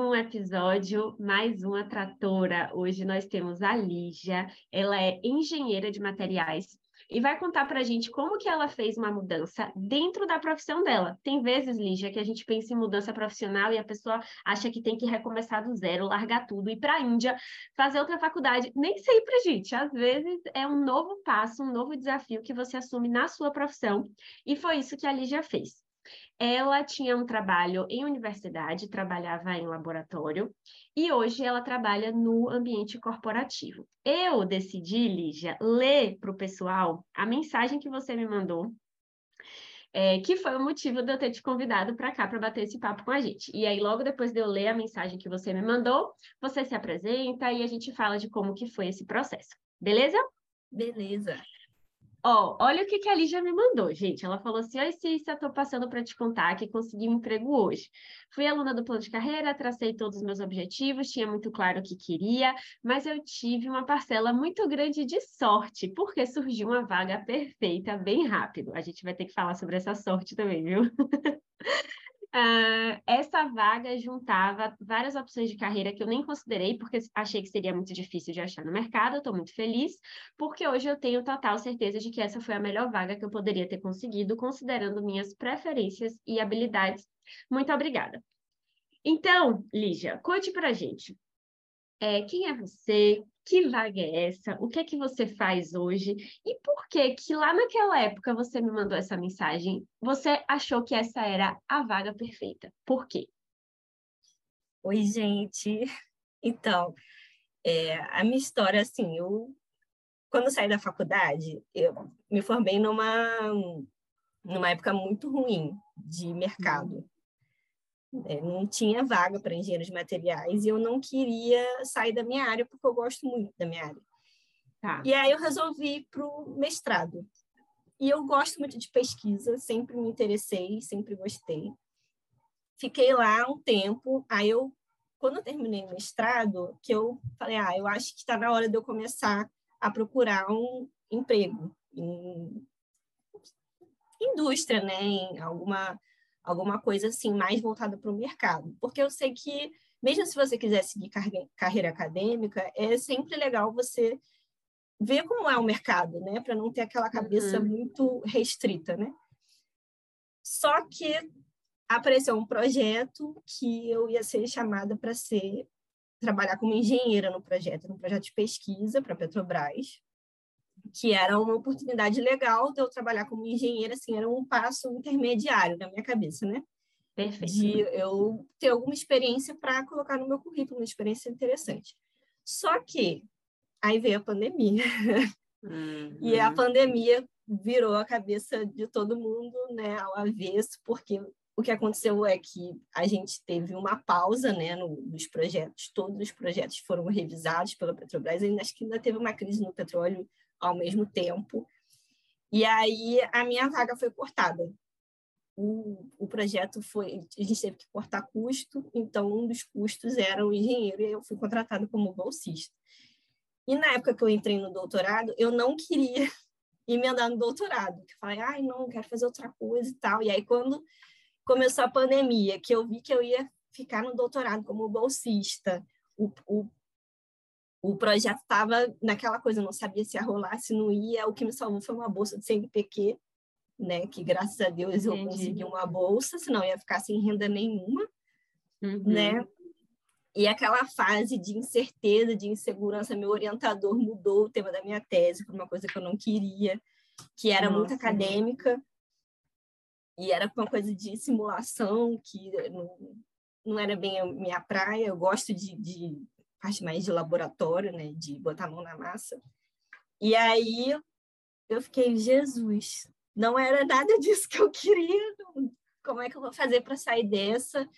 um episódio, mais uma tratora. Hoje nós temos a Lígia, ela é engenheira de materiais e vai contar para a gente como que ela fez uma mudança dentro da profissão dela. Tem vezes, Lígia, que a gente pensa em mudança profissional e a pessoa acha que tem que recomeçar do zero, largar tudo, ir para a Índia, fazer outra faculdade. Nem sempre, gente. Às vezes é um novo passo, um novo desafio que você assume na sua profissão. E foi isso que a Lígia fez. Ela tinha um trabalho em universidade, trabalhava em laboratório, e hoje ela trabalha no ambiente corporativo. Eu decidi, Lígia, ler para o pessoal a mensagem que você me mandou é, que foi o motivo de eu ter te convidado para cá para bater esse papo com a gente. E aí, logo depois de eu ler a mensagem que você me mandou, você se apresenta e a gente fala de como que foi esse processo. Beleza? Beleza. Ó, olha o que, que a Lígia me mandou, gente. Ela falou assim: Oi, Cícia, estou passando para te contar que consegui um emprego hoje. Fui aluna do plano de carreira, tracei todos os meus objetivos, tinha muito claro o que queria, mas eu tive uma parcela muito grande de sorte, porque surgiu uma vaga perfeita bem rápido. A gente vai ter que falar sobre essa sorte também, viu? Uh, essa vaga juntava várias opções de carreira que eu nem considerei, porque achei que seria muito difícil de achar no mercado. Estou muito feliz, porque hoje eu tenho total certeza de que essa foi a melhor vaga que eu poderia ter conseguido, considerando minhas preferências e habilidades. Muito obrigada. Então, Lígia, conte para gente. É, quem é você? Que vaga é essa? O que é que você faz hoje? E por que que lá naquela época você me mandou essa mensagem? Você achou que essa era a vaga perfeita? Por quê? Oi, gente. Então, é, a minha história, assim, eu quando saí da faculdade, eu me formei numa numa época muito ruim de mercado. É, não tinha vaga para engenheiro de materiais e eu não queria sair da minha área porque eu gosto muito da minha área. Tá. E aí eu resolvi ir para o mestrado. E eu gosto muito de pesquisa, sempre me interessei, sempre gostei. Fiquei lá um tempo, aí eu, quando eu terminei o mestrado, que eu falei, ah, eu acho que está na hora de eu começar a procurar um emprego em indústria, né, em alguma alguma coisa assim mais voltada para o mercado, porque eu sei que mesmo se você quiser seguir carreira acadêmica, é sempre legal você ver como é o mercado, né, para não ter aquela cabeça uhum. muito restrita, né? Só que apareceu um projeto que eu ia ser chamada para ser trabalhar como engenheira no projeto, no projeto de pesquisa para Petrobras que era uma oportunidade legal de eu trabalhar como engenheira, assim, era um passo intermediário na minha cabeça, né? Perfeito. De eu ter alguma experiência para colocar no meu currículo, uma experiência interessante. Só que aí veio a pandemia. Uhum. e a pandemia virou a cabeça de todo mundo, né, ao avesso, porque o que aconteceu é que a gente teve uma pausa, né, no, nos projetos, todos os projetos foram revisados pela Petrobras, ainda acho que ainda teve uma crise no petróleo ao mesmo tempo. E aí a minha vaga foi cortada. O, o projeto foi, a gente teve que cortar custo, então um dos custos era o engenheiro e eu fui contratada como bolsista. E na época que eu entrei no doutorado, eu não queria emendar no doutorado. Eu falei, ai, não, quero fazer outra coisa e tal. E aí, quando começou a pandemia, que eu vi que eu ia ficar no doutorado como bolsista, o, o o projeto estava naquela coisa, não sabia se ia rolar, se não ia. O que me salvou foi uma bolsa de CNPq, né? Que graças a Deus eu Entendi. consegui uma bolsa, senão ia ficar sem renda nenhuma, uhum. né? E aquela fase de incerteza, de insegurança, meu orientador mudou o tema da minha tese para uma coisa que eu não queria, que era Nossa. muito acadêmica, e era uma coisa de simulação, que não, não era bem a minha praia. Eu gosto de, de parte mais de laboratório, né, de botar a mão na massa. E aí eu fiquei, Jesus, não era nada disso que eu queria. Como é que eu vou fazer para sair dessa?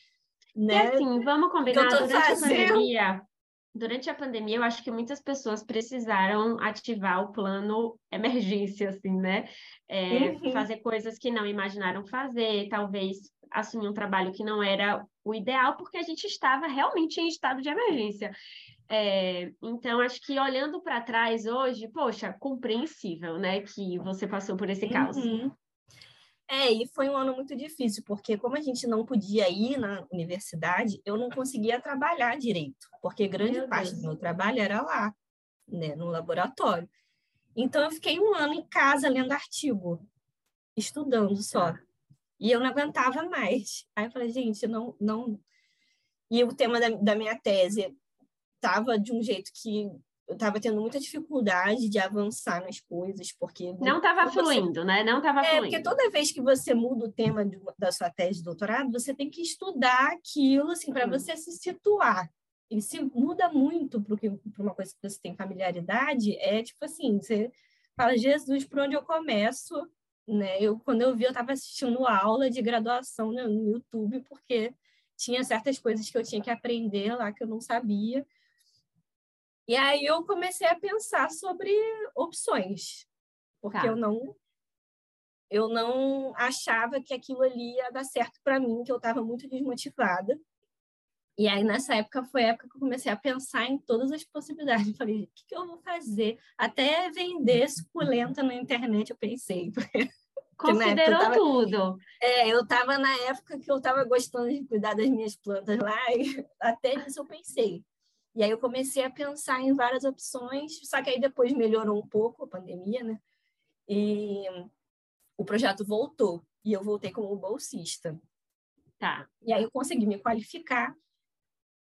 Né? E assim, vamos combinar durante fazendo... a pandemia. Durante a pandemia, eu acho que muitas pessoas precisaram ativar o plano emergência, assim, né? É, uhum. Fazer coisas que não imaginaram fazer, talvez assumir um trabalho que não era o ideal, porque a gente estava realmente em estado de emergência. É, então, acho que olhando para trás hoje, poxa, compreensível, né, que você passou por esse caos. Uhum. É, e foi um ano muito difícil, porque como a gente não podia ir na universidade, eu não conseguia trabalhar direito, porque grande meu parte Deus. do meu trabalho era lá, né, no laboratório. Então eu fiquei um ano em casa lendo artigo, estudando só. Tá. E eu não aguentava mais. Aí eu falei, gente, não, não. E o tema da, da minha tese estava de um jeito que eu estava tendo muita dificuldade de avançar nas coisas, porque... Não estava fluindo, você... né? Não estava é, fluindo. porque toda vez que você muda o tema de, da sua tese de doutorado, você tem que estudar aquilo, assim, para hum. você se situar. E se muda muito para uma coisa que você tem familiaridade, é tipo assim, você fala, Jesus, por onde eu começo? Né? Eu, quando eu vi, eu estava assistindo aula de graduação no, no YouTube, porque tinha certas coisas que eu tinha que aprender lá que eu não sabia. E aí eu comecei a pensar sobre opções, porque tá. eu não eu não achava que aquilo ali ia dar certo para mim, que eu estava muito desmotivada. E aí, nessa época, foi a época que eu comecei a pensar em todas as possibilidades. Eu falei, o que, que eu vou fazer? Até vender suculenta na internet, eu pensei. Considerou tava, tudo. É, eu estava na época que eu estava gostando de cuidar das minhas plantas lá, e até nisso eu pensei. E aí eu comecei a pensar em várias opções, só que aí depois melhorou um pouco a pandemia, né? E o projeto voltou, e eu voltei como bolsista. Tá. E aí eu consegui me qualificar,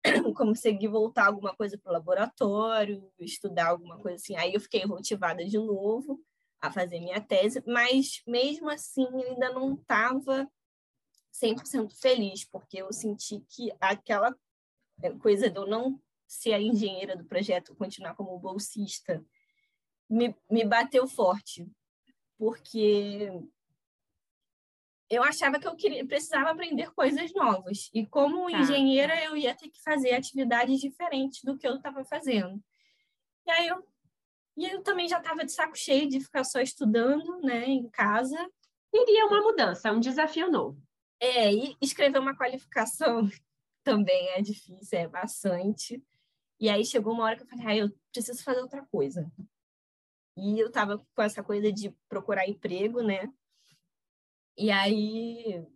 consegui voltar alguma coisa para o laboratório, estudar alguma coisa assim. Aí eu fiquei motivada de novo a fazer minha tese, mas mesmo assim eu ainda não estava 100% feliz, porque eu senti que aquela coisa de eu não ser a engenheira do projeto, continuar como bolsista, me, me bateu forte, porque eu achava que eu queria, precisava aprender coisas novas. E como tá. engenheira, eu ia ter que fazer atividades diferentes do que eu estava fazendo. E aí eu, e eu também já estava de saco cheio de ficar só estudando né, em casa. Queria uma mudança, um desafio novo. É, e escrever uma qualificação também é difícil, é bastante. E aí chegou uma hora que eu falei, ah, eu preciso fazer outra coisa. E eu estava com essa coisa de procurar emprego, né? E aí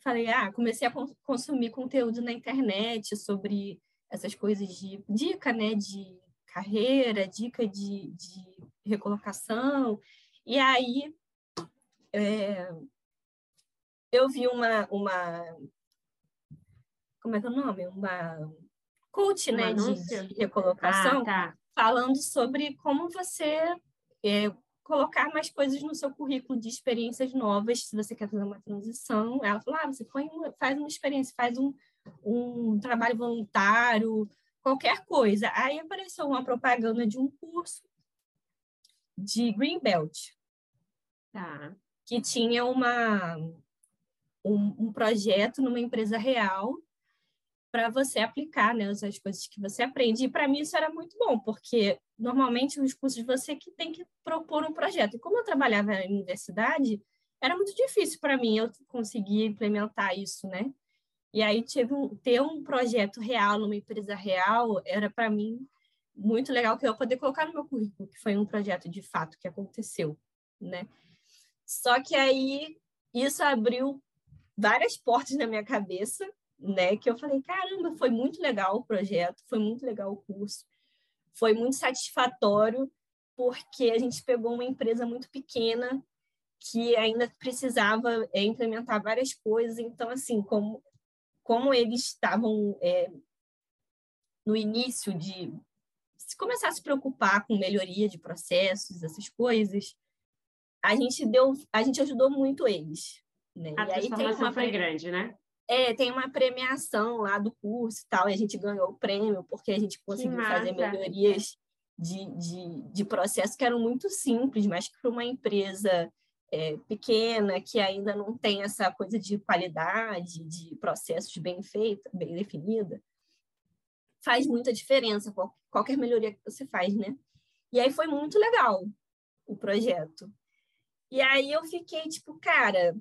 falei, ah, comecei a consumir conteúdo na internet sobre essas coisas de dica, né, de carreira, dica de, de recolocação. E aí é, eu vi uma, uma como é que é o nome? Uma coach, né, de, de, recolocação, ah, tá. falando sobre como você é, colocar mais coisas no seu currículo de experiências novas, se você quer fazer uma transição. Ela falou, ah, você uma, faz uma experiência, faz um, um trabalho voluntário, qualquer coisa. Aí apareceu uma propaganda de um curso de Greenbelt, tá. que tinha uma, um, um projeto numa empresa real para você aplicar né, as coisas que você aprende. E para mim isso era muito bom, porque normalmente nos cursos você que tem que propor um projeto. E como eu trabalhava na universidade, era muito difícil para mim eu conseguir implementar isso, né? E aí tive um, ter um projeto real numa empresa real era para mim muito legal que eu poder colocar no meu currículo, que foi um projeto de fato que aconteceu, né? Só que aí isso abriu várias portas na minha cabeça né? Que eu falei, caramba, foi muito legal o projeto, foi muito legal o curso, foi muito satisfatório, porque a gente pegou uma empresa muito pequena que ainda precisava é, implementar várias coisas. Então, assim, como, como eles estavam é, no início de se começar a se preocupar com melhoria de processos, essas coisas, a gente deu, a gente ajudou muito eles. Né? A e aí tem uma foi grande, né? É, tem uma premiação lá do curso e tal, e a gente ganhou o prêmio porque a gente conseguiu fazer melhorias de, de, de processo que eram muito simples, mas que para uma empresa é, pequena, que ainda não tem essa coisa de qualidade, de processos bem feita, bem definida, faz muita diferença qualquer melhoria que você faz, né? E aí foi muito legal o projeto. E aí eu fiquei tipo, cara,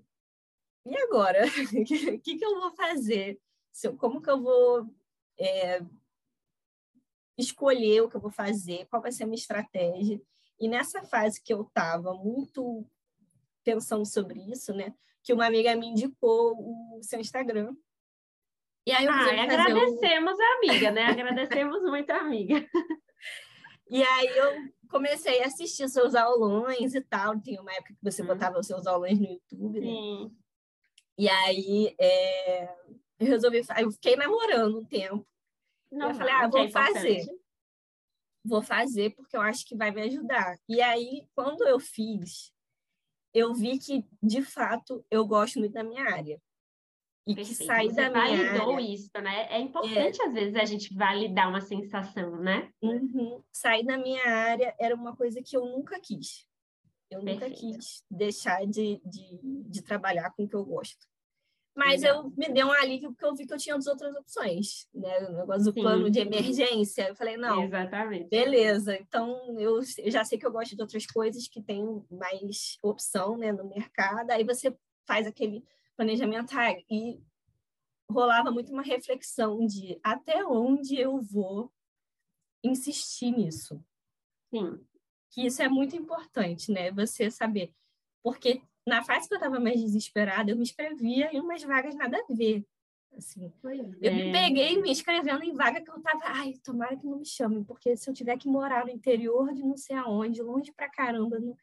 e agora? O que, que eu vou fazer? Como que eu vou é, escolher o que eu vou fazer? Qual vai ser a minha estratégia? E nessa fase que eu estava muito pensando sobre isso, né? que uma amiga me indicou o seu Instagram. E aí eu ah, agradecemos a amiga, né? Agradecemos muito a amiga. E aí eu comecei a assistir seus aulões e tal. Tem uma época que você hum. botava os seus aulões no YouTube, né? Sim. E aí é, eu resolvi, eu fiquei namorando um tempo. Não, eu falei, ah, vou é fazer. Vou fazer porque eu acho que vai me ajudar. E aí, quando eu fiz, eu vi que, de fato, eu gosto muito da minha área. E Perfeito. que sair da minha validou área... isso, né? É importante, é. às vezes, a gente validar uma sensação, né? Uhum. Sair da minha área era uma coisa que eu nunca quis. Eu Perfeito. nunca quis deixar de, de, de trabalhar com o que eu gosto. Mas eu me dei um alívio porque eu vi que eu tinha outras opções, né? O negócio do Sim. plano de emergência. Eu falei, não, Exatamente. beleza. Então, eu, eu já sei que eu gosto de outras coisas que tem mais opção né, no mercado. Aí você faz aquele planejamento ah, e rolava muito uma reflexão de até onde eu vou insistir nisso. Sim. Que isso é muito importante, né? Você saber. Porque na fase que eu estava mais desesperada, eu me inscrevia em umas vagas nada a ver. Assim, eu me é. peguei me inscrevendo em vaga que eu tava, ai, tomara que não me chamem, porque se eu tiver que morar no interior de não sei aonde, longe pra caramba, não,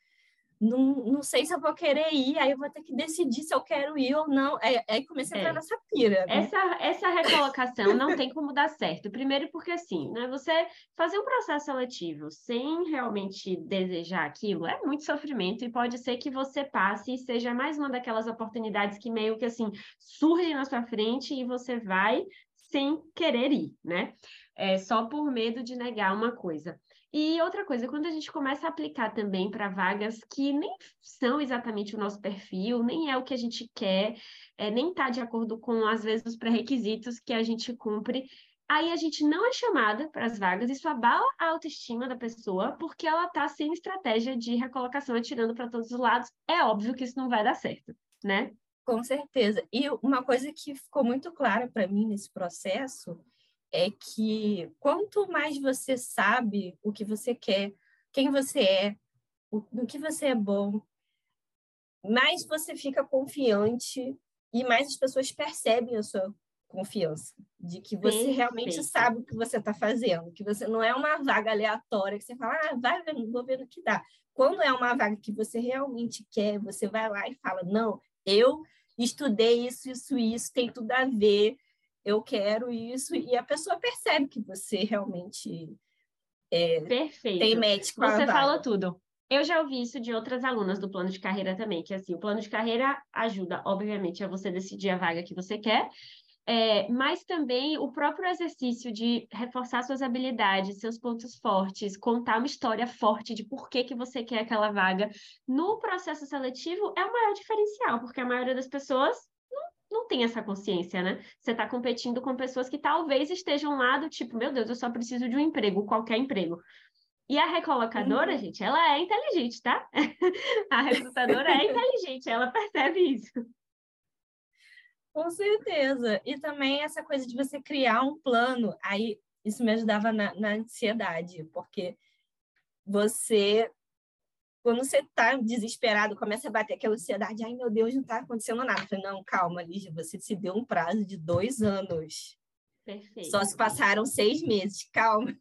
não, não sei se eu vou querer ir, aí eu vou ter que decidir se eu quero ir ou não. Aí, aí comecei a entrar é. nessa pira. Né? Essa, essa recolocação não tem como dar certo. Primeiro porque, assim, né, você fazer um processo seletivo sem realmente desejar aquilo é muito sofrimento e pode ser que você passe e seja mais uma daquelas oportunidades que meio que, assim, surgem na sua frente e você vai sem querer ir, né? É, só por medo de negar uma coisa. E outra coisa, quando a gente começa a aplicar também para vagas que nem são exatamente o nosso perfil, nem é o que a gente quer, é, nem está de acordo com, às vezes, os pré-requisitos que a gente cumpre, aí a gente não é chamada para as vagas, isso abala a autoestima da pessoa, porque ela está sem estratégia de recolocação, atirando para todos os lados. É óbvio que isso não vai dar certo, né? Com certeza. E uma coisa que ficou muito clara para mim nesse processo é que quanto mais você sabe o que você quer, quem você é, o, no que você é bom, mais você fica confiante e mais as pessoas percebem a sua confiança de que você Perfeito. realmente sabe o que você está fazendo, que você não é uma vaga aleatória que você fala, ah, vai vou ver no que dá. Quando é uma vaga que você realmente quer, você vai lá e fala, não, eu estudei isso, isso, isso, tem tudo a ver, eu quero isso, e a pessoa percebe que você realmente é, Perfeito. tem match com Você falou tudo. Eu já ouvi isso de outras alunas do plano de carreira também, que assim, o plano de carreira ajuda, obviamente, a você decidir a vaga que você quer, é, mas também o próprio exercício de reforçar suas habilidades, seus pontos fortes, contar uma história forte de por que, que você quer aquela vaga no processo seletivo é o maior diferencial, porque a maioria das pessoas não tem essa consciência, né? Você está competindo com pessoas que talvez estejam lá do tipo, meu Deus, eu só preciso de um emprego, qualquer emprego. E a recolocadora, uhum. gente, ela é inteligente, tá? a recrutadora é inteligente, ela percebe isso. Com certeza. E também essa coisa de você criar um plano, aí isso me ajudava na, na ansiedade, porque você quando você está desesperado, começa a bater aquela ansiedade, ai meu Deus, não está acontecendo nada. Eu falei, não, calma, Lígia, você se deu um prazo de dois anos. Perfeito. Só se passaram seis meses, calma.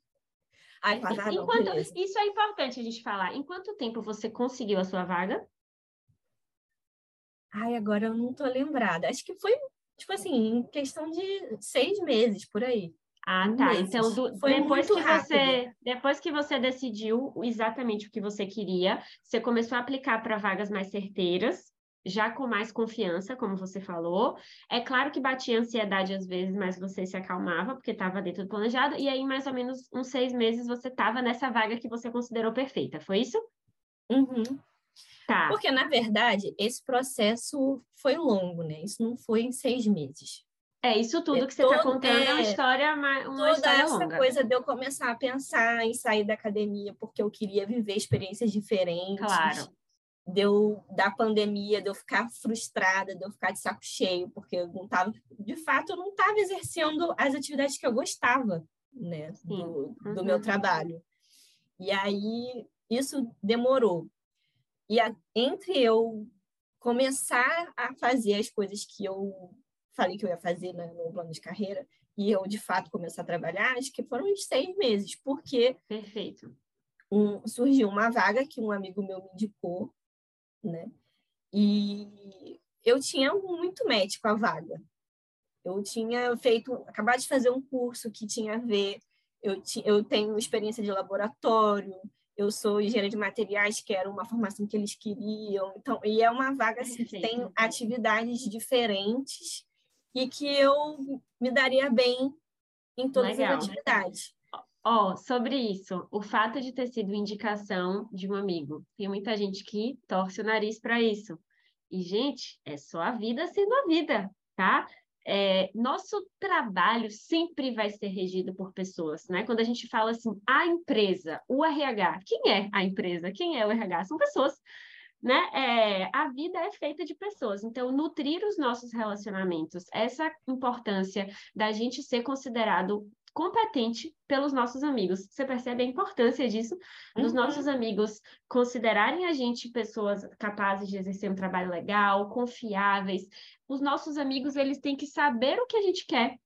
Ai, passaram, Enquanto, isso é importante a gente falar. Em quanto tempo você conseguiu a sua vaga? Ai, agora eu não tô lembrada. Acho que foi, tipo assim, em questão de seis meses, por aí. Ah, tá. Meses. Então, do, depois que rápido. você depois que você decidiu exatamente o que você queria, você começou a aplicar para vagas mais certeiras, já com mais confiança, como você falou. É claro que batia ansiedade às vezes, mas você se acalmava porque estava dentro do planejado. E aí, mais ou menos uns seis meses, você estava nessa vaga que você considerou perfeita. Foi isso? Uhum. Tá. Porque, na verdade, esse processo foi longo, né? Isso não foi em seis meses. É, isso tudo que você está contando é, é uma história, uma toda história essa longa. coisa de eu começar a pensar em sair da academia porque eu queria viver experiências diferentes. Claro. Deu da pandemia, de eu ficar frustrada, de eu ficar de saco cheio, porque eu não estava, de fato, eu não estava exercendo as atividades que eu gostava, né, do, uhum. do meu trabalho. E aí isso demorou. E a, entre eu começar a fazer as coisas que eu falei que eu ia fazer né, no plano de carreira e eu, de fato, começar a trabalhar, acho que foram uns seis meses, porque Perfeito. Um, surgiu uma vaga que um amigo meu me indicou, né? E eu tinha muito match com a vaga. Eu tinha feito, acabado de fazer um curso que tinha a ver, eu, ti, eu tenho experiência de laboratório, eu sou engenheira de materiais, que era uma formação que eles queriam. Então, e é uma vaga assim, que tem atividades diferentes e que eu me daria bem em todas Legal. as atividades. Ó, oh, sobre isso, o fato de ter sido indicação de um amigo, tem muita gente que torce o nariz para isso. E, gente, é só a vida sendo a vida, tá? É, nosso trabalho sempre vai ser regido por pessoas, né? Quando a gente fala assim, a empresa, o RH, quem é a empresa? Quem é o RH? São pessoas, né? É, a vida é feita de pessoas, então nutrir os nossos relacionamentos, essa importância da gente ser considerado competente pelos nossos amigos. Você percebe a importância disso, dos uhum. nossos amigos considerarem a gente pessoas capazes de exercer um trabalho legal, confiáveis. Os nossos amigos, eles têm que saber o que a gente quer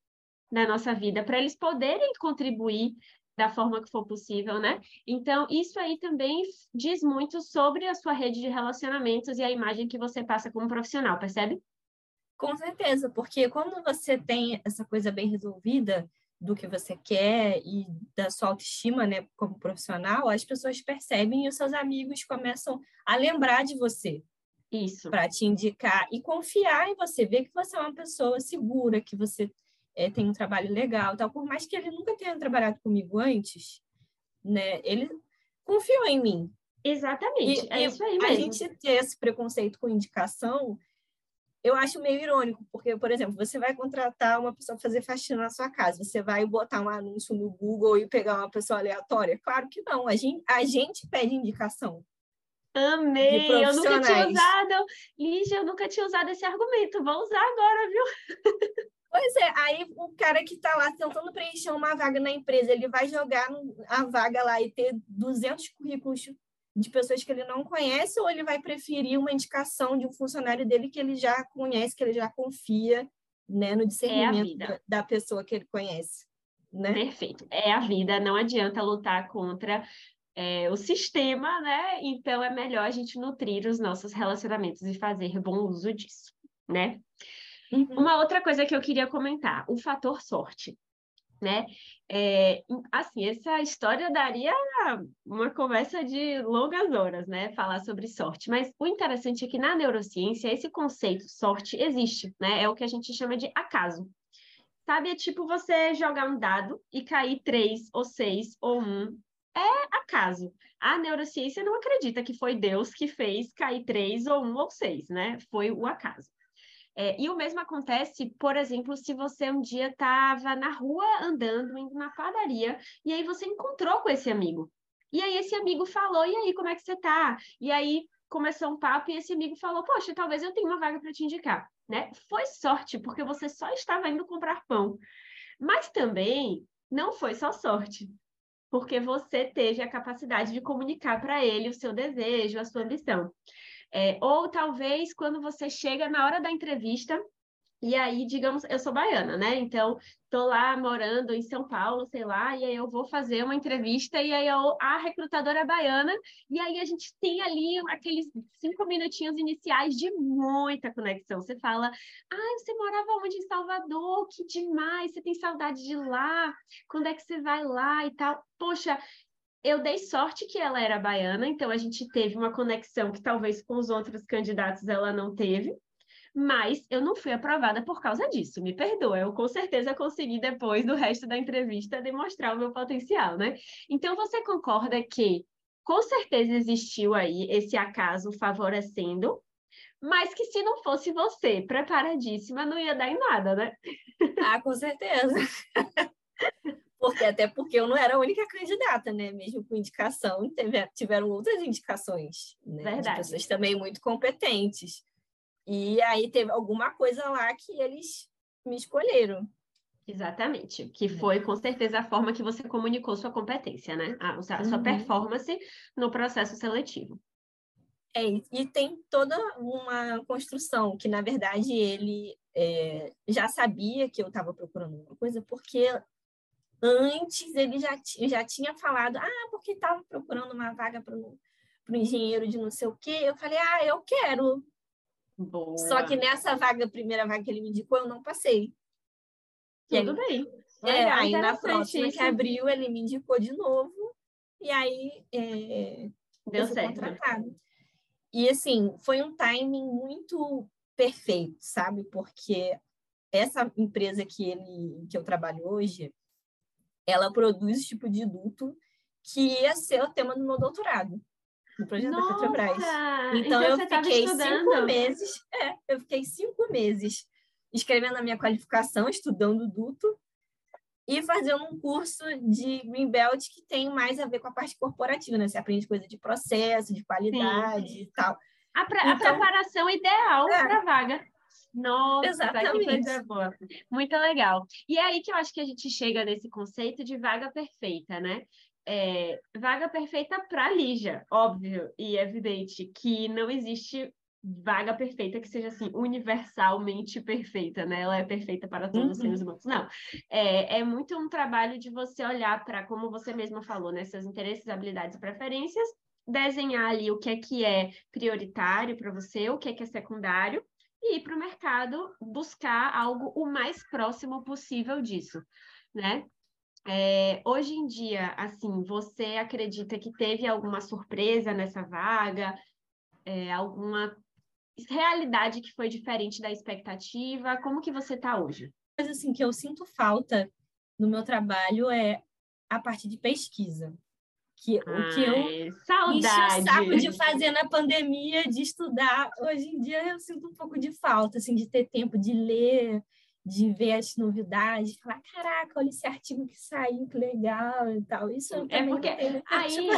na nossa vida, para eles poderem contribuir da forma que for possível, né? Então, isso aí também diz muito sobre a sua rede de relacionamentos e a imagem que você passa como profissional, percebe? Com certeza, porque quando você tem essa coisa bem resolvida, do que você quer e da sua autoestima, né, como profissional, as pessoas percebem e os seus amigos começam a lembrar de você. Isso. Para te indicar e confiar em você, ver que você é uma pessoa segura, que você é, tem um trabalho legal, tal. Por mais que ele nunca tenha trabalhado comigo antes, né, ele confiou em mim. Exatamente, e, é isso aí mesmo. A gente ter esse preconceito com indicação eu acho meio irônico, porque, por exemplo, você vai contratar uma pessoa para fazer faxina na sua casa, você vai botar um anúncio no Google e pegar uma pessoa aleatória? Claro que não, a gente, a gente pede indicação. Amei! Eu nunca tinha usado, Lígia, eu nunca tinha usado esse argumento, vou usar agora, viu? Pois é, aí o cara que está lá tentando preencher uma vaga na empresa, ele vai jogar a vaga lá e ter 200 currículos de pessoas que ele não conhece ou ele vai preferir uma indicação de um funcionário dele que ele já conhece, que ele já confia né, no discernimento é da pessoa que ele conhece. Né? Perfeito. É a vida, não adianta lutar contra é, o sistema, né? Então é melhor a gente nutrir os nossos relacionamentos e fazer bom uso disso, né? Uhum. Uma outra coisa que eu queria comentar, o fator sorte né? É, assim, essa história daria uma conversa de longas horas, né? Falar sobre sorte. Mas o interessante é que na neurociência esse conceito sorte existe, né? É o que a gente chama de acaso. Sabe, é tipo você jogar um dado e cair três ou seis ou um. É acaso. A neurociência não acredita que foi Deus que fez cair três ou um ou seis, né? Foi o acaso. É, e o mesmo acontece, por exemplo, se você um dia estava na rua andando, indo na padaria, e aí você encontrou com esse amigo. E aí esse amigo falou, e aí, como é que você tá? E aí começou um papo e esse amigo falou, poxa, talvez eu tenha uma vaga para te indicar, né? Foi sorte, porque você só estava indo comprar pão. Mas também não foi só sorte, porque você teve a capacidade de comunicar para ele o seu desejo, a sua ambição. É, ou talvez quando você chega na hora da entrevista, e aí, digamos, eu sou baiana, né? Então, tô lá morando em São Paulo, sei lá, e aí eu vou fazer uma entrevista, e aí eu, a recrutadora é baiana, e aí a gente tem ali aqueles cinco minutinhos iniciais de muita conexão. Você fala, ah, você morava onde? Em Salvador? Que demais! Você tem saudade de lá? Quando é que você vai lá e tal? Poxa, eu dei sorte que ela era baiana, então a gente teve uma conexão que talvez com os outros candidatos ela não teve, mas eu não fui aprovada por causa disso. Me perdoa, eu com certeza consegui depois do resto da entrevista demonstrar o meu potencial, né? Então você concorda que com certeza existiu aí esse acaso favorecendo, mas que se não fosse você preparadíssima, não ia dar em nada, né? Ah, com certeza. porque até porque eu não era a única candidata, né? Mesmo com indicação, teve, tiveram outras indicações, né? Verdade. De pessoas também muito competentes. E aí teve alguma coisa lá que eles me escolheram. Exatamente, que foi com certeza a forma que você comunicou sua competência, né? A, a sua uhum. performance no processo seletivo. É, e tem toda uma construção que, na verdade, ele é, já sabia que eu estava procurando uma coisa, porque antes ele já, já tinha falado, ah, porque estava procurando uma vaga para o engenheiro de não sei o quê. Eu falei, ah, eu quero. Boa. Só que nessa vaga, primeira vaga que ele me indicou, eu não passei. Tudo aí, bem. É, aí na próxima isso. que abriu, ele me indicou de novo. E aí é, deu certo. Contratado. E assim, foi um timing muito perfeito, sabe? Porque essa empresa que ele que eu trabalho hoje, ela produz esse tipo de duto que ia ser o tema do meu doutorado no projeto Nossa! da Petrobras. Então, então eu fiquei cinco meses, é, eu fiquei cinco meses escrevendo a minha qualificação, estudando duto e fazendo um curso de Greenbelt que tem mais a ver com a parte corporativa, né? Você aprende coisa de processo, de qualidade Sim. e tal. A, pre então, a preparação ideal é. para a vaga. Nossa, Exatamente. que coisa boa. Muito legal. E é aí que eu acho que a gente chega nesse conceito de vaga perfeita, né? É, vaga perfeita para Lígia, óbvio e evidente que não existe vaga perfeita que seja assim universalmente perfeita, né? Ela é perfeita para todos uhum. os seres humanos. Não, é, é muito um trabalho de você olhar para como você mesma falou, né? Seus interesses, habilidades e preferências, desenhar ali o que é que é prioritário para você, o que é que é secundário e ir para o mercado buscar algo o mais próximo possível disso, né? É, hoje em dia, assim, você acredita que teve alguma surpresa nessa vaga? É, alguma realidade que foi diferente da expectativa? Como que você está hoje? Mas assim que eu sinto falta no meu trabalho é a parte de pesquisa. Que, Ai, o que eu saudade. enchi o saco de fazer na pandemia, de estudar. Hoje em dia eu sinto um pouco de falta, assim, de ter tempo de ler, de ver as novidades, falar, caraca, olha esse artigo que saiu, que legal e tal. Isso é porque aí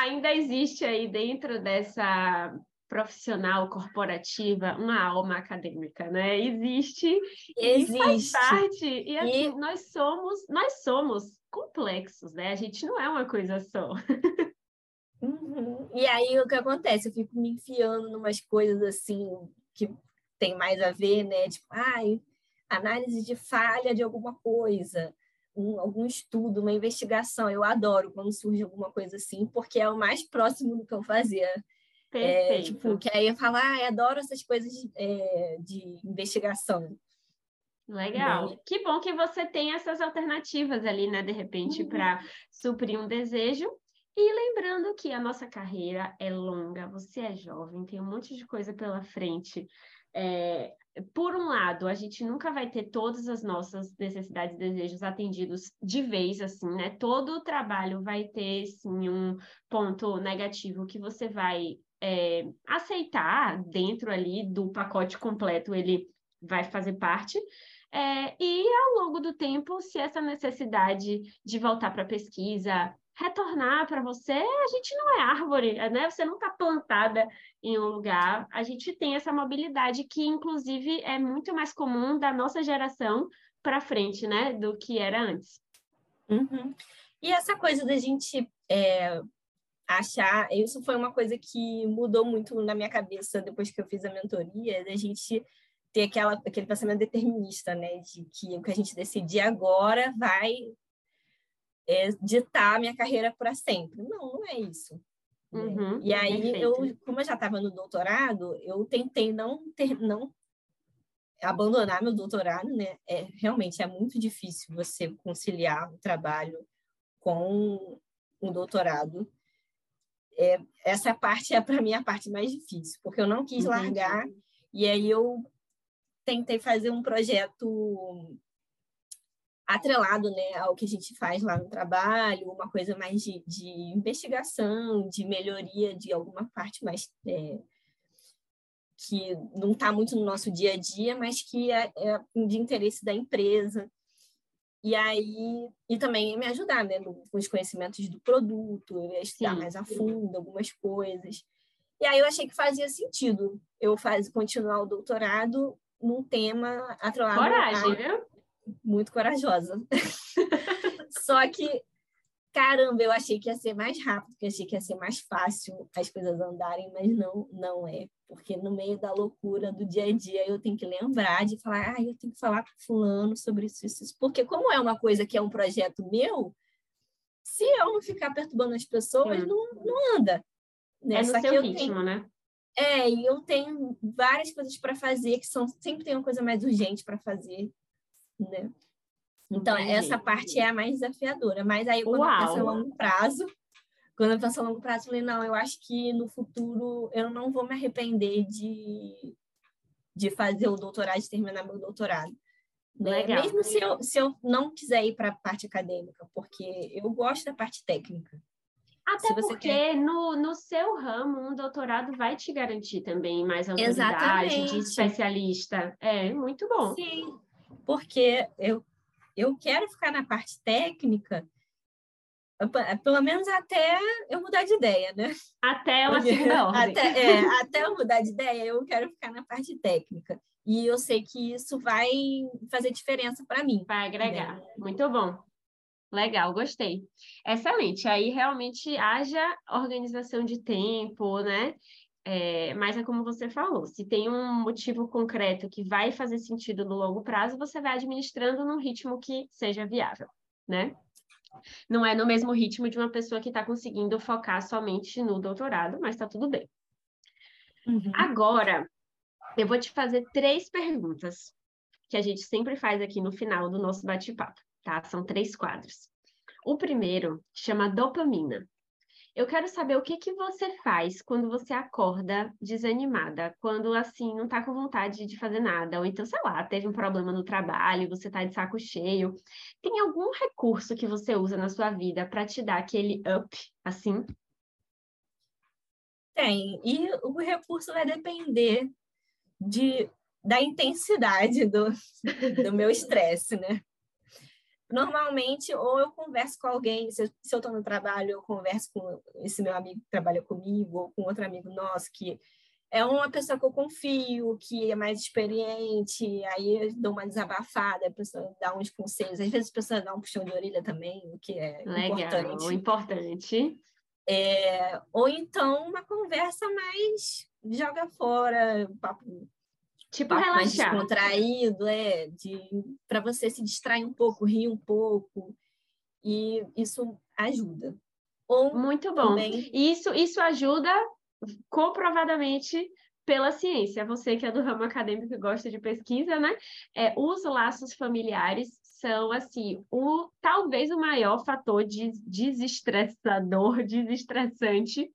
ainda existe aí dentro dessa profissional corporativa uma alma acadêmica, né? Existe, existe. e faz parte. E assim, e... nós somos, nós somos complexos, né? A gente não é uma coisa só. Uhum. E aí o que acontece? Eu fico me enfiando em umas coisas assim que tem mais a ver, né? Tipo, ai, análise de falha de alguma coisa, um, algum estudo, uma investigação. Eu adoro quando surge alguma coisa assim, porque é o mais próximo do que eu fazia. É, tipo, que aí eu falo, ah, adoro essas coisas de, é, de investigação. Legal. Né? Que bom que você tem essas alternativas ali, né, de repente, uhum. para suprir um desejo. E lembrando que a nossa carreira é longa, você é jovem, tem um monte de coisa pela frente. É, por um lado, a gente nunca vai ter todas as nossas necessidades e desejos atendidos de vez, assim, né? Todo o trabalho vai ter, sim, um ponto negativo que você vai é, aceitar dentro ali do pacote completo, ele vai fazer parte. É, e ao longo do tempo, se essa necessidade de voltar para a pesquisa retornar para você, a gente não é árvore, né? Você não está plantada em um lugar. A gente tem essa mobilidade que, inclusive, é muito mais comum da nossa geração para frente, né? Do que era antes. Uhum. E essa coisa da gente é, achar, isso foi uma coisa que mudou muito na minha cabeça depois que eu fiz a mentoria, da gente ter aquela, aquele pensamento determinista, né? De que o que a gente decidir agora vai é, ditar a minha carreira para sempre. Não, não é isso. Né? Uhum, e aí, eu, como eu já estava no doutorado, eu tentei não ter, não abandonar meu doutorado, né? É, realmente é muito difícil você conciliar o trabalho com o doutorado. É, essa parte é para mim a parte mais difícil, porque eu não quis Entendi. largar e aí eu tentei fazer um projeto atrelado né, ao que a gente faz lá no trabalho, uma coisa mais de, de investigação, de melhoria de alguma parte mais é, que não está muito no nosso dia a dia, mas que é, é, de interesse da empresa. E aí, e também me ajudar, né, com os conhecimentos do produto, estudar Sim. mais a fundo algumas coisas. E aí eu achei que fazia sentido eu faz, continuar o doutorado num tema atrelado Coragem, a, viu? Muito corajosa. Só que, caramba, eu achei que ia ser mais rápido, que achei que ia ser mais fácil as coisas andarem, mas não, não é. Porque no meio da loucura do dia a dia eu tenho que lembrar de falar, ah, eu tenho que falar com fulano sobre isso, isso, isso. Porque como é uma coisa que é um projeto meu, se eu não ficar perturbando as pessoas, hum. não, não anda. Né? É no Só seu ritmo, tenho... né? É, e eu tenho várias coisas para fazer que são sempre tem uma coisa mais urgente para fazer, né? Então, Entendi. essa parte é a mais desafiadora. Mas aí, quando Uau. eu penso a longo prazo, quando eu penso a longo prazo, eu falei, não, eu acho que no futuro eu não vou me arrepender de, de fazer o doutorado, de terminar meu doutorado. Né? Mesmo se eu, se eu não quiser ir para a parte acadêmica, porque eu gosto da parte técnica. Até porque quer... no, no seu ramo, um doutorado vai te garantir também mais autoridade Exatamente. de especialista. É, muito bom. Sim, porque eu eu quero ficar na parte técnica, pelo menos até eu mudar de ideia, né? Até uma segunda ordem. Até, é, até eu mudar de ideia, eu quero ficar na parte técnica. E eu sei que isso vai fazer diferença para mim. Vai agregar. Né? Muito bom. Legal, gostei. Excelente. Aí realmente haja organização de tempo, né? É, mas é como você falou, se tem um motivo concreto que vai fazer sentido no longo prazo, você vai administrando num ritmo que seja viável, né? Não é no mesmo ritmo de uma pessoa que está conseguindo focar somente no doutorado, mas está tudo bem. Uhum. Agora, eu vou te fazer três perguntas que a gente sempre faz aqui no final do nosso bate-papo, tá? São três quadros. O primeiro chama dopamina. Eu quero saber o que que você faz quando você acorda desanimada, quando assim não tá com vontade de fazer nada, ou então, sei lá, teve um problema no trabalho, você tá de saco cheio. Tem algum recurso que você usa na sua vida para te dar aquele up, assim? Tem. E o recurso vai depender de, da intensidade do, do meu estresse, né? Normalmente, ou eu converso com alguém, se eu, estou no trabalho, eu converso com esse meu amigo que trabalha comigo, ou com outro amigo nosso que é uma pessoa que eu confio, que é mais experiente, aí eu dou uma desabafada, a pessoa dá uns conselhos, às vezes a pessoa dá um puxão de orelha também, o que é Legal, importante. importante. É, ou então uma conversa mais joga fora, papo Tipo, relaxar. Mais descontraído, é, de para você se distrair um pouco, rir um pouco. E isso ajuda. Ou Muito bom. Também... Isso, isso ajuda comprovadamente pela ciência. Você que é do ramo acadêmico e gosta de pesquisa, né? É, os laços familiares são, assim, o talvez o maior fator de desestressador, desestressante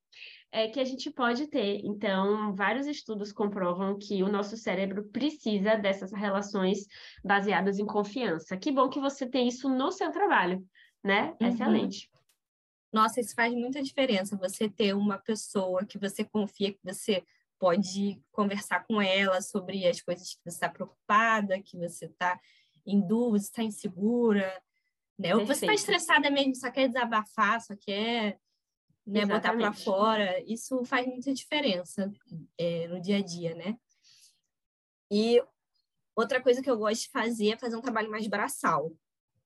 é, que a gente pode ter. Então, vários estudos comprovam que o nosso cérebro precisa dessas relações baseadas em confiança. Que bom que você tem isso no seu trabalho, né? Uhum. Excelente. Nossa, isso faz muita diferença. Você ter uma pessoa que você confia, que você pode conversar com ela sobre as coisas que você está preocupada, que você está em dúvida, está insegura, né? Ou você está estressada mesmo, só quer desabafar, só quer né? Botar para fora, isso faz muita diferença é, no dia a dia, né? E outra coisa que eu gosto de fazer é fazer um trabalho mais braçal.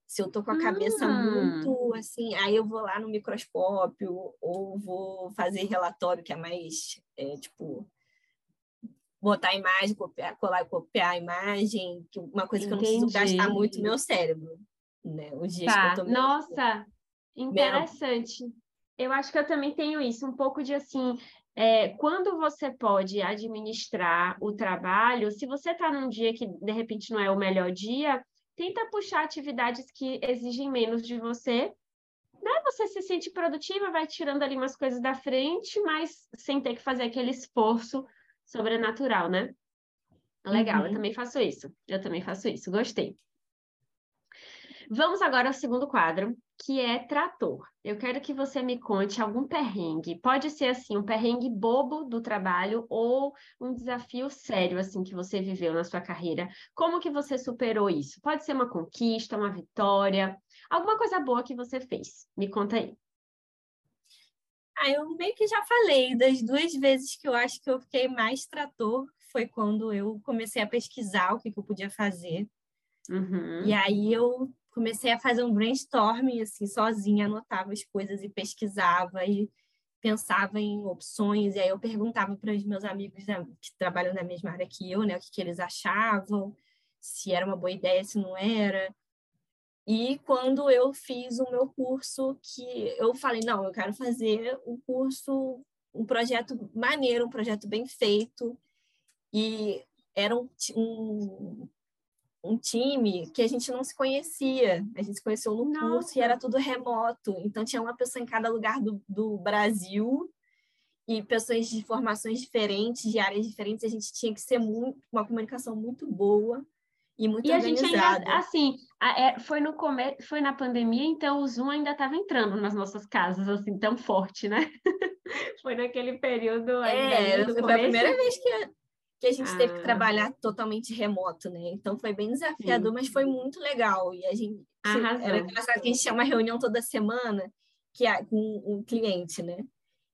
Se eu tô com a cabeça hum. muito assim, aí eu vou lá no microscópio ou vou fazer relatório que é mais é, tipo botar a imagem, copiar, colar e copiar a imagem, que uma coisa Entendi. que eu não preciso gastar muito meu cérebro, né? Os dias tá. que eu tô Nossa, interessante. Eu acho que eu também tenho isso, um pouco de assim, é, quando você pode administrar o trabalho, se você está num dia que de repente não é o melhor dia, tenta puxar atividades que exigem menos de você. Né? Você se sente produtiva, vai tirando ali umas coisas da frente, mas sem ter que fazer aquele esforço sobrenatural, né? Legal, uhum. eu também faço isso. Eu também faço isso, gostei. Vamos agora ao segundo quadro, que é trator. Eu quero que você me conte algum perrengue. Pode ser assim, um perrengue bobo do trabalho ou um desafio sério assim que você viveu na sua carreira. Como que você superou isso? Pode ser uma conquista, uma vitória, alguma coisa boa que você fez. Me conta aí. Ah, eu meio que já falei das duas vezes que eu acho que eu fiquei mais trator foi quando eu comecei a pesquisar o que, que eu podia fazer. Uhum. E aí eu comecei a fazer um brainstorming, assim, sozinha, anotava as coisas e pesquisava e pensava em opções, e aí eu perguntava para os meus amigos né, que trabalham na mesma área que eu, né, o que, que eles achavam, se era uma boa ideia, se não era. E quando eu fiz o meu curso, que eu falei, não, eu quero fazer um curso, um projeto maneiro, um projeto bem feito. E era um, um, um time que a gente não se conhecia. A gente se conheceu no Nossa. curso e era tudo remoto. Então, tinha uma pessoa em cada lugar do, do Brasil e pessoas de formações diferentes, de áreas diferentes. A gente tinha que ser muito, uma comunicação muito boa e muito e organizada. a gente ainda, assim, é, foi no come... foi na pandemia, então o Zoom ainda estava entrando nas nossas casas, assim, tão forte, né? foi naquele período. É, foi a primeira vez que que a gente ah. teve que ah. trabalhar totalmente remoto, né? Então foi bem desafiador, Sim. mas foi muito legal. E a gente Arrasou. era engraçado que a gente tinha uma reunião toda semana que com um cliente, né?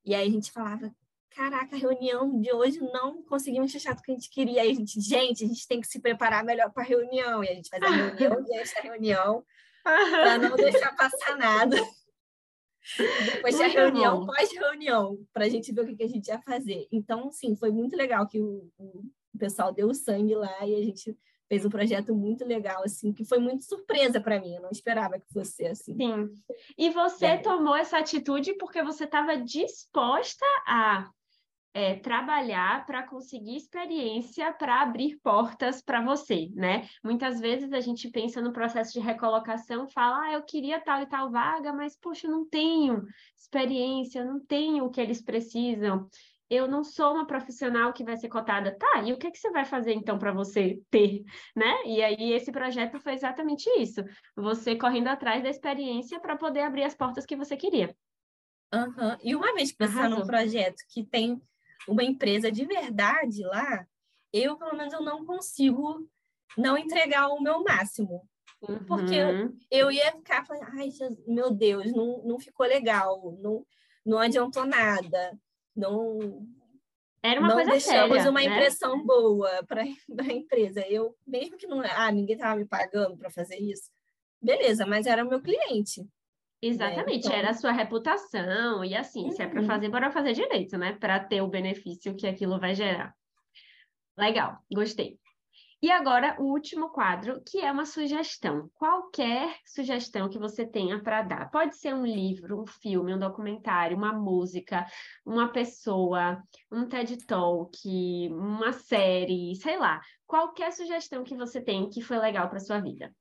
E aí a gente falava, caraca, a reunião de hoje não conseguimos fechar o que a gente queria. Aí a gente, gente, a gente tem que se preparar melhor para a reunião. E a gente faz a reunião e essa reunião para não deixar passar nada. Depois tinha reunião, pós-reunião, para a gente ver o que, que, a gente ia fazer. Então, sim, foi muito legal que o, o, pessoal deu sangue lá e a gente fez um projeto muito legal, assim, que foi muito surpresa para mim. Eu não esperava que fosse assim. Sim. E você é. tomou essa atitude porque você estava disposta a é, trabalhar para conseguir experiência para abrir portas para você, né? Muitas vezes a gente pensa no processo de recolocação, fala, ah, eu queria tal e tal vaga, mas poxa, eu não tenho experiência, não tenho o que eles precisam. Eu não sou uma profissional que vai ser cotada. Tá, e o que, que você vai fazer então para você ter, né? E aí esse projeto foi exatamente isso. Você correndo atrás da experiência para poder abrir as portas que você queria. Uhum. E uma vez que você está num projeto que tem uma empresa de verdade lá, eu, pelo menos, eu não consigo não entregar o meu máximo. Uhum. Porque eu ia ficar falando, ai, meu Deus, não, não ficou legal, não, não adiantou nada, não. Era uma não coisa deixamos séria, uma né? impressão boa para a empresa. Eu, mesmo que não. Ah, ninguém estava me pagando para fazer isso. Beleza, mas era o meu cliente. Né? Exatamente, né? então... era a sua reputação, e assim, uhum. se é para uhum. fazer, bora fazer direito, né? Para ter o benefício que aquilo vai gerar. Legal, gostei. E agora o último quadro, que é uma sugestão. Qualquer sugestão que você tenha para dar. Pode ser um livro, um filme, um documentário, uma música, uma pessoa, um TED Talk, uma série, sei lá. Qualquer sugestão que você tem que foi legal para sua vida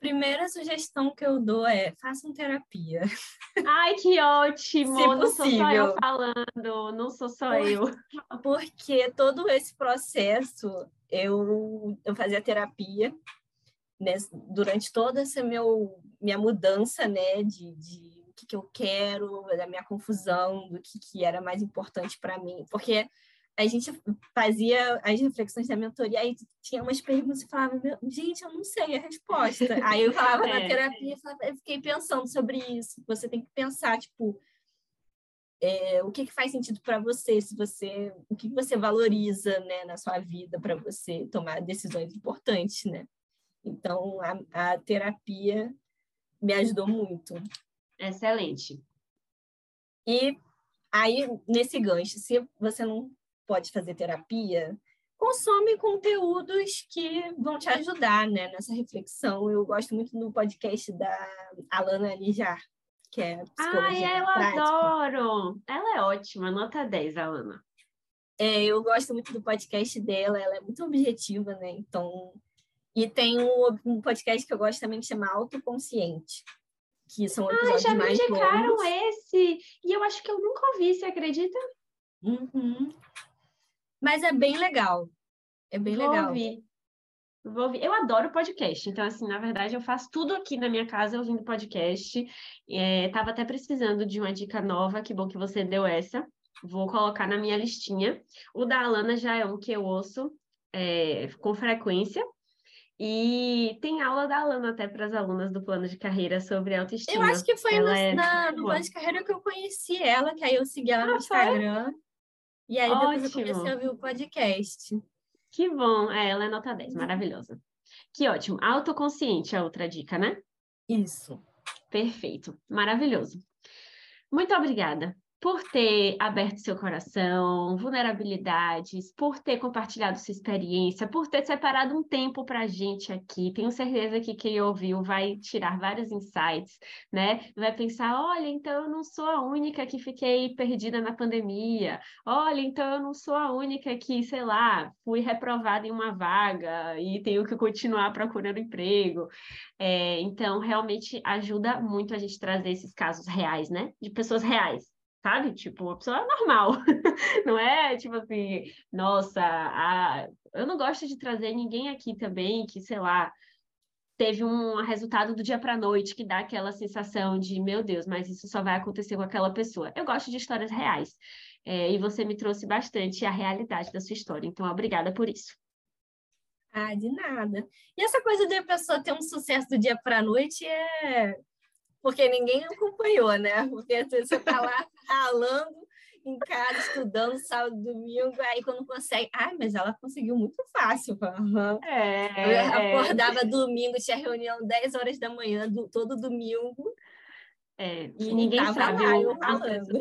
primeira sugestão que eu dou é façam terapia. Ai, que ótimo! Se não sou só eu falando, não sou só Por, eu. Porque todo esse processo, eu, eu fazia terapia né, durante toda essa meu, minha mudança, né, de, de o que, que eu quero, da minha confusão, do que, que era mais importante para mim. Porque a gente fazia as reflexões da mentoria, aí tinha umas perguntas e falava, gente, eu não sei a resposta. Aí eu falava é. na terapia, eu fiquei pensando sobre isso. Você tem que pensar, tipo, é, o que, que faz sentido para você, se você, o que você valoriza, né, na sua vida para você tomar decisões importantes, né? Então, a, a terapia me ajudou muito. Excelente. E aí, nesse gancho, se você não pode fazer terapia, consome conteúdos que vão te ajudar né, nessa reflexão. Eu gosto muito do podcast da Alana Lijar, que é Ai, eu prática. adoro! Ela é ótima, nota 10, Alana. É, eu gosto muito do podcast dela, ela é muito objetiva, né? Então, e tem um, um podcast que eu gosto também que chama Autoconsciente, que são episódios Ai, já me indicaram esse, e eu acho que eu nunca ouvi, você acredita? Uhum. Mas é bem legal. É bem Vou legal. Ouvir. Vou ouvir. Eu adoro podcast, então, assim, na verdade, eu faço tudo aqui na minha casa ouvindo podcast. É, tava até precisando de uma dica nova, que bom que você deu essa. Vou colocar na minha listinha. O da Alana já é um que eu ouço é, com frequência. E tem aula da Alana até para as alunas do plano de carreira sobre autoestima. Eu acho que foi no, é... na, no plano de carreira que eu conheci ela, que aí eu segui ela ah, no Instagram. Foi? E aí depois Ótimo. eu comecei a ouvir o podcast. Que bom. É, ela é nota 10, maravilhosa. Que ótimo. Autoconsciente é outra dica, né? Isso. Perfeito. Maravilhoso. Muito obrigada por ter aberto seu coração, vulnerabilidades, por ter compartilhado sua experiência, por ter separado um tempo para a gente aqui. Tenho certeza que quem ouviu vai tirar vários insights, né? Vai pensar: olha, então eu não sou a única que fiquei perdida na pandemia. Olha, então eu não sou a única que, sei lá, fui reprovada em uma vaga e tenho que continuar procurando emprego. É, então, realmente ajuda muito a gente trazer esses casos reais, né? De pessoas reais sabe? Tipo, uma pessoa normal. não é tipo assim, nossa, a... eu não gosto de trazer ninguém aqui também que, sei lá, teve um resultado do dia para noite que dá aquela sensação de, meu Deus, mas isso só vai acontecer com aquela pessoa. Eu gosto de histórias reais. É, e você me trouxe bastante a realidade da sua história. Então, obrigada por isso. Ah, de nada. E essa coisa de a pessoa ter um sucesso do dia para noite é porque ninguém acompanhou, né? Porque você está lá ralando em casa, estudando sábado, domingo, aí quando consegue, ah, mas ela conseguiu muito fácil. Uhum. É, eu acordava é. domingo, tinha reunião 10 horas da manhã, do, todo domingo. É, e ninguém sabe lá, eu ralando.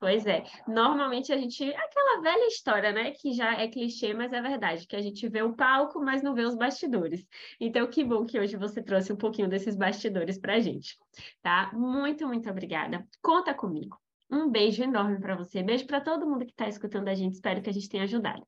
Pois é. Normalmente a gente. Aquela velha história, né? Que já é clichê, mas é verdade, que a gente vê o palco, mas não vê os bastidores. Então, que bom que hoje você trouxe um pouquinho desses bastidores para a gente. Tá? Muito, muito obrigada. Conta comigo. Um beijo enorme para você. Beijo para todo mundo que está escutando a gente. Espero que a gente tenha ajudado.